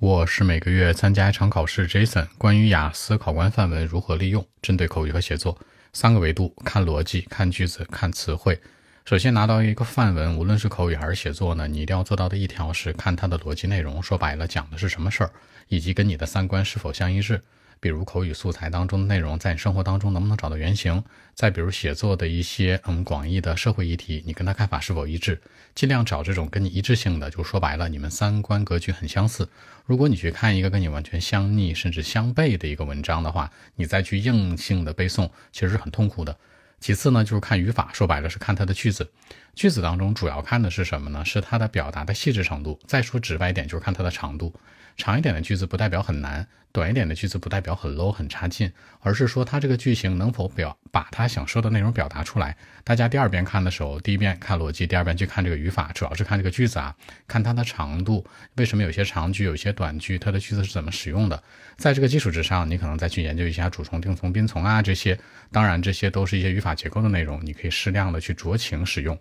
我是每个月参加一场考试，Jason。关于雅思考官范文如何利用，针对口语和写作三个维度：看逻辑、看句子、看词汇。首先拿到一个范文，无论是口语还是写作呢，你一定要做到的一条是看它的逻辑内容，说白了讲的是什么事儿，以及跟你的三观是否相一致。比如口语素材当中的内容，在你生活当中能不能找到原型？再比如写作的一些嗯广义的社会议题，你跟他看法是否一致？尽量找这种跟你一致性的，就说白了，你们三观格局很相似。如果你去看一个跟你完全相逆甚至相悖的一个文章的话，你再去硬性的背诵，其实是很痛苦的。其次呢，就是看语法，说白了是看它的句子。句子当中主要看的是什么呢？是它的表达的细致程度。再说直白一点，就是看它的长度。长一点的句子不代表很难，短一点的句子不代表很 low 很差劲，而是说它这个句型能否表把它想说的内容表达出来。大家第二遍看的时候，第一遍看逻辑，第二遍去看这个语法，主要是看这个句子啊，看它的长度。为什么有些长句，有些短句，它的句子是怎么使用的？在这个基础之上，你可能再去研究一下主从、定从、宾从啊这些。当然，这些都是一些语法结构的内容，你可以适量的去酌情使用。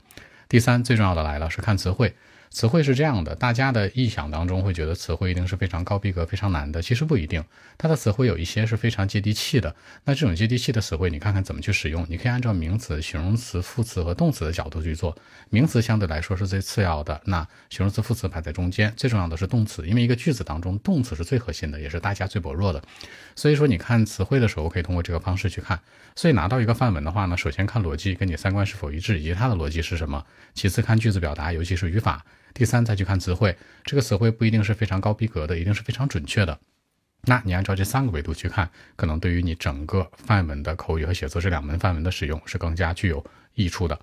第三，最重要的来了，是看词汇。词汇是这样的，大家的臆想当中会觉得词汇一定是非常高逼格、非常难的，其实不一定。它的词汇有一些是非常接地气的。那这种接地气的词汇，你看看怎么去使用？你可以按照名词、形容词、副词和动词的角度去做。名词相对来说是最次要的，那形容词、副词排在中间，最重要的是动词，因为一个句子当中动词是最核心的，也是大家最薄弱的。所以说，你看词汇的时候，可以通过这个方式去看。所以拿到一个范文的话呢，首先看逻辑，跟你三观是否一致，以及它的逻辑是什么；其次看句子表达，尤其是语法。第三，再去看词汇，这个词汇不一定是非常高逼格的，一定是非常准确的。那你按照这三个维度去看，可能对于你整个范文的口语和写作这两门范文的使用是更加具有益处的。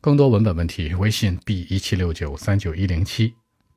更多文本问题，微信 b 一七六九三九一零七。